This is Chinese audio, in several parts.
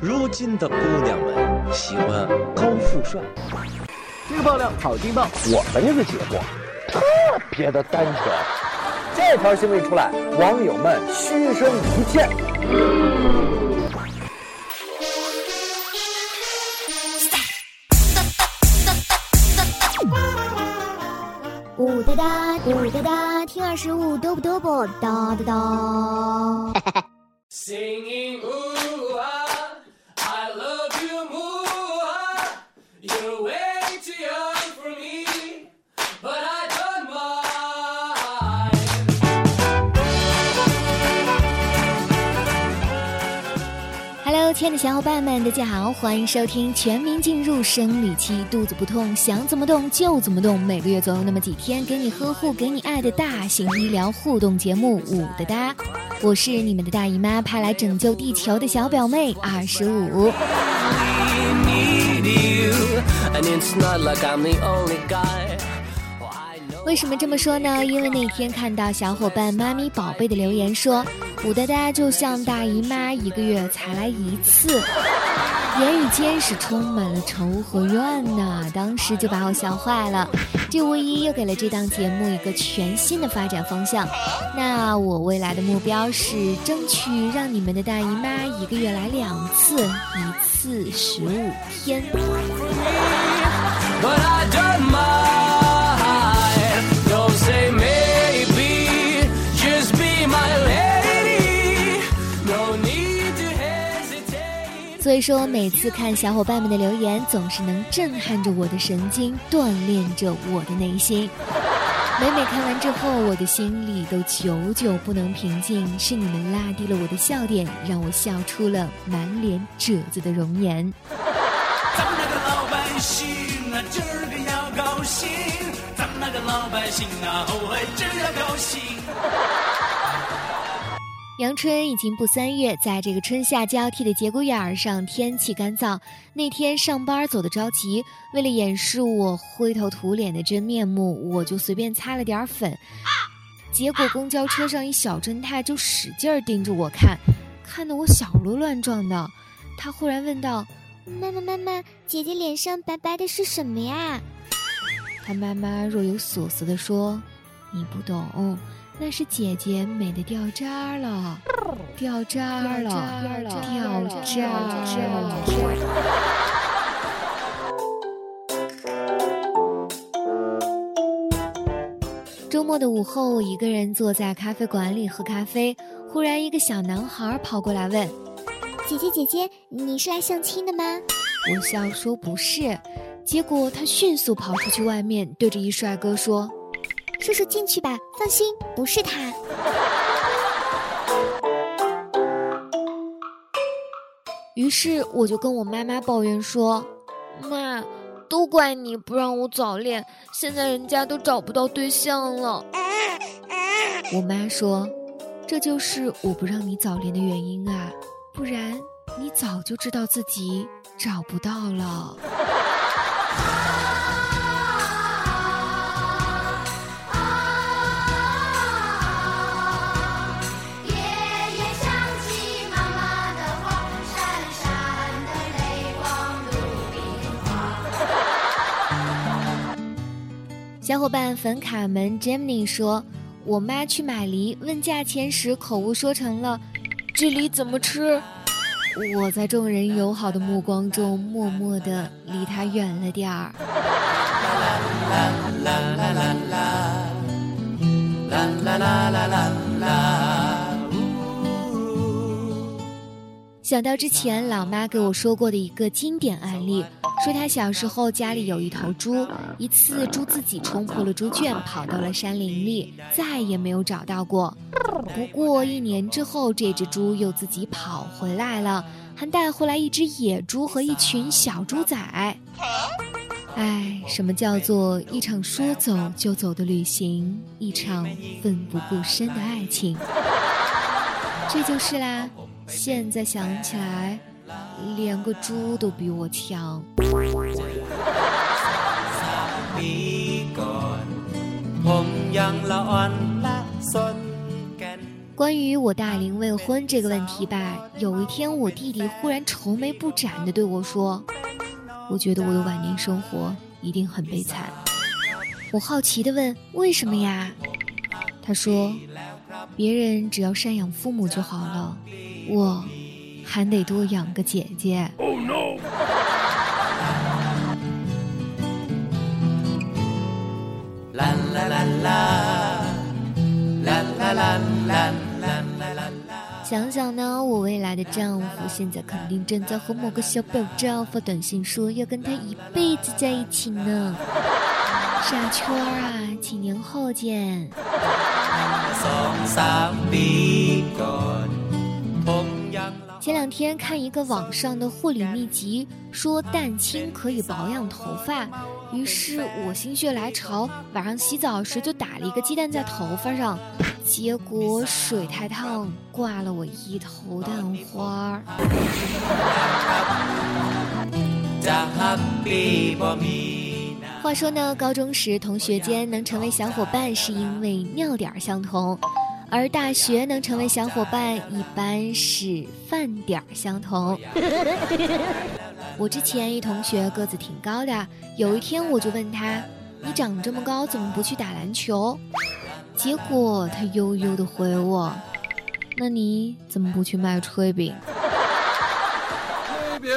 如今的姑娘们喜欢高富帅。这个爆料好劲爆，我们这个节目特别的单纯。这条新闻一出来，网友们嘘声一片。呜哒哒，呜哒哒，听二十五，嘚不嘚不，哒哒哒。Hello，亲爱的小伙伴们，大家好，欢迎收听全民进入生理期，肚子不痛，想怎么动就怎么动，每个月总有那么几天给你呵护，给你爱的大型医疗互动节目《五的哒》，我是你们的大姨妈，派来拯救地球的小表妹二十五。为什么这么说呢？因为那天看到小伙伴妈咪宝贝的留言说，武哒哒就像大姨妈一个月才来一次，言语间是充满了仇和怨呐。当时就把我笑坏了。这无疑又给了这档节目一个全新的发展方向。那我未来的目标是争取让你们的大姨妈一个月来两次，一次十五天。所以说，每次看小伙伴们的留言，总是能震撼着我的神经，锻炼着我的内心。每每看完之后，我的心里都久久不能平静。是你们拉低了我的笑点，让我笑出了满脸褶子的容颜。咱们那个老百姓啊，今儿个要高兴。咱们那个老百姓啊，哦嘿，今儿要高兴。阳春已经不三月，在这个春夏交替的节骨眼儿上，天气干燥。那天上班走得着急，为了掩饰我灰头土脸的真面目，我就随便擦了点粉。结果公交车上一小侦探就使劲儿盯着我看，看得我小鹿乱撞的。他忽然问道：“妈妈妈妈，姐姐脸上白白的是什么呀？”他妈妈若有所思地说：“你不懂。”那是姐姐美的掉渣了，掉渣了，掉渣了。周末的午后，我一个人坐在咖啡馆里喝咖啡，忽然一个小男孩跑过来问：“姐姐姐姐，你是来相亲的吗？”我笑说不是，结果他迅速跑出去外面，对着一帅哥说。叔叔进去吧，放心，不是他。于是我就跟我妈妈抱怨说：“妈，都怪你不让我早恋，现在人家都找不到对象了。”我妈说：“这就是我不让你早恋的原因啊，不然你早就知道自己找不到了。”小伙伴粉卡门 Jimmy 说：“我妈去买梨，问价钱时口误说成了‘这梨怎么吃’。”我在众人友好的目光中，默默的离他远了点儿。想到之前老妈给我说过的一个经典案例。说他小时候家里有一头猪，一次猪自己冲破了猪圈，跑到了山林里，再也没有找到过。不过一年之后，这只猪又自己跑回来了，还带回来一只野猪和一群小猪仔。哎，什么叫做一场说走就走的旅行，一场奋不顾身的爱情？这就是啦。现在想起来。连个猪都比我强。关于我大龄未婚这个问题吧，有一天我弟弟忽然愁眉不展的对我说：“我觉得我的晚年生活一定很悲惨。”我好奇的问：“为什么呀？”他说：“别人只要赡养父母就好了，我还得多养个姐姐。” Oh no！啦啦啦啦，啦啦啦啦。想想呢，我未来的丈夫现在肯定正在和某个小表丈发短信，说要跟他一辈子在一起呢。傻圈儿啊，几年后见。前两天看一个网上的护理秘籍，说蛋清可以保养头发，于是我心血来潮，晚上洗澡时就打了一个鸡蛋在头发上，结果水太烫，挂了我一头蛋花。话说呢，高中时同学间能成为小伙伴，是因为尿点儿相同。而大学能成为小伙伴，一般是饭点儿相同。我之前一同学个子挺高的，有一天我就问他：“你长这么高，怎么不去打篮球？”结果他悠悠的回我：“那你怎么不去卖炊饼？”炊饼。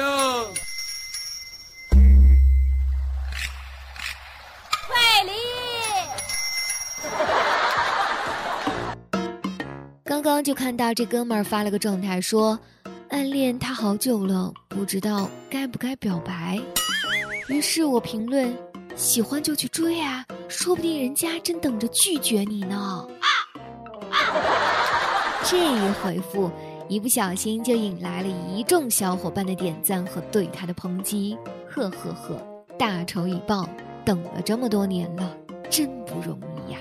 就看到这哥们儿发了个状态，说暗恋他好久了，不知道该不该表白。于是我评论：喜欢就去追啊，说不定人家正等着拒绝你呢。这一回复，一不小心就引来了一众小伙伴的点赞和对他的抨击。呵呵呵，大仇已报，等了这么多年了，真不容易呀。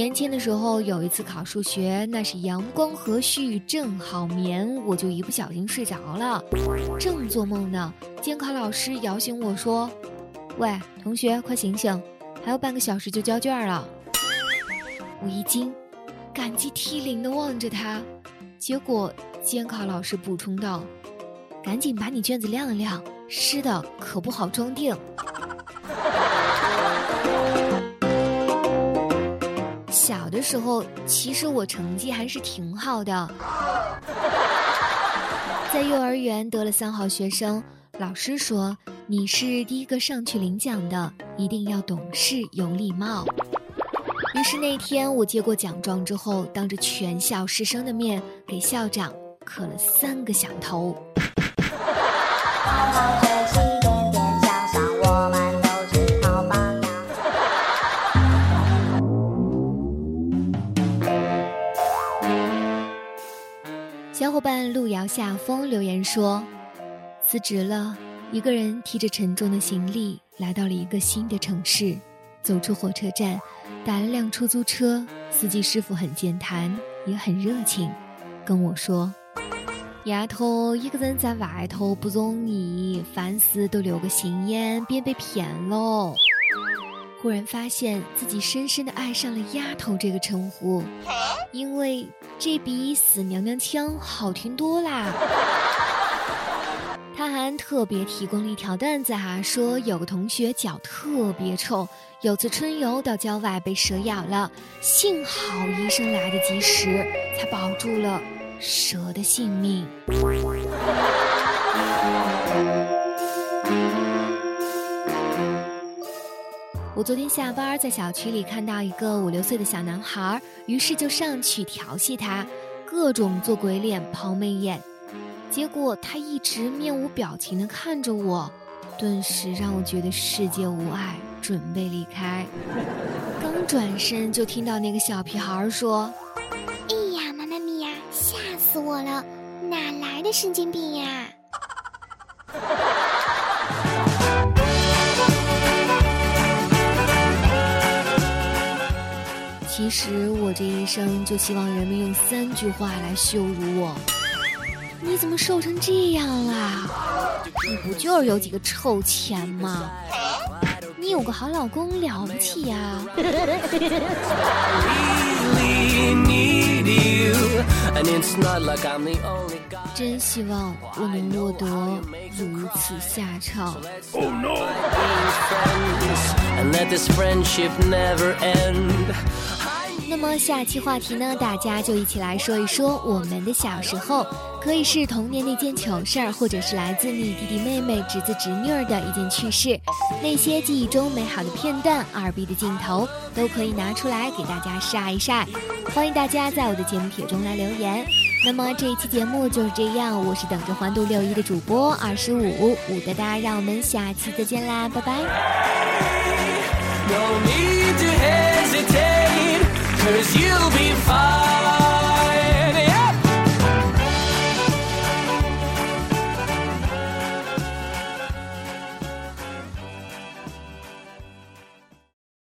年轻的时候有一次考数学，那是阳光和煦，正好眠，我就一不小心睡着了，正做梦呢，监考老师摇醒我说：“喂，同学，快醒醒，还有半个小时就交卷了。”我一惊，感激涕零的望着他，结果监考老师补充道：“赶紧把你卷子晾一晾，湿的可不好装订。”小的时候，其实我成绩还是挺好的，在幼儿园得了三好学生。老师说你是第一个上去领奖的，一定要懂事有礼貌。于是那天我接过奖状之后，当着全校师生的面给校长磕了三个响头。小伙伴路遥下风留言说：“辞职了，一个人提着沉重的行李来到了一个新的城市。走出火车站，打了辆出租车，司机师傅很健谈，也很热情，跟我说：‘丫头，一个人在外头不容易，凡事都留个心眼，别被骗喽。’忽然发现自己深深的爱上了‘丫头’这个称呼，因为。”这比死娘娘腔好听多啦！他还特别提供了一条段子哈，说有个同学脚特别臭，有次春游到郊外被蛇咬了，幸好医生来得及时，才保住了蛇的性命。我昨天下班在小区里看到一个五六岁的小男孩，于是就上去调戏他，各种做鬼脸、抛媚眼，结果他一直面无表情地看着我，顿时让我觉得世界无爱，准备离开。刚转身就听到那个小屁孩说：“哎呀，妈妈咪呀，吓死我了，哪来的神经病呀？”其实我这一生就希望人们用三句话来羞辱我：你怎么瘦成这样啦？你不就是有几个臭钱吗？你有个好老公了不起呀！真希望我能落得如此下场。那么下期话题呢？大家就一起来说一说我们的小时候，可以是童年的一件糗事儿，或者是来自你弟弟妹妹、侄子侄女儿的一件趣事，那些记忆中美好的片段、二逼的镜头，都可以拿出来给大家晒一晒。欢迎大家在我的节目帖中来留言。那么这一期节目就是这样，我是等着欢度六一的主播二十五五的哒，让我们下期再见啦，拜拜。Cause you'll be fine.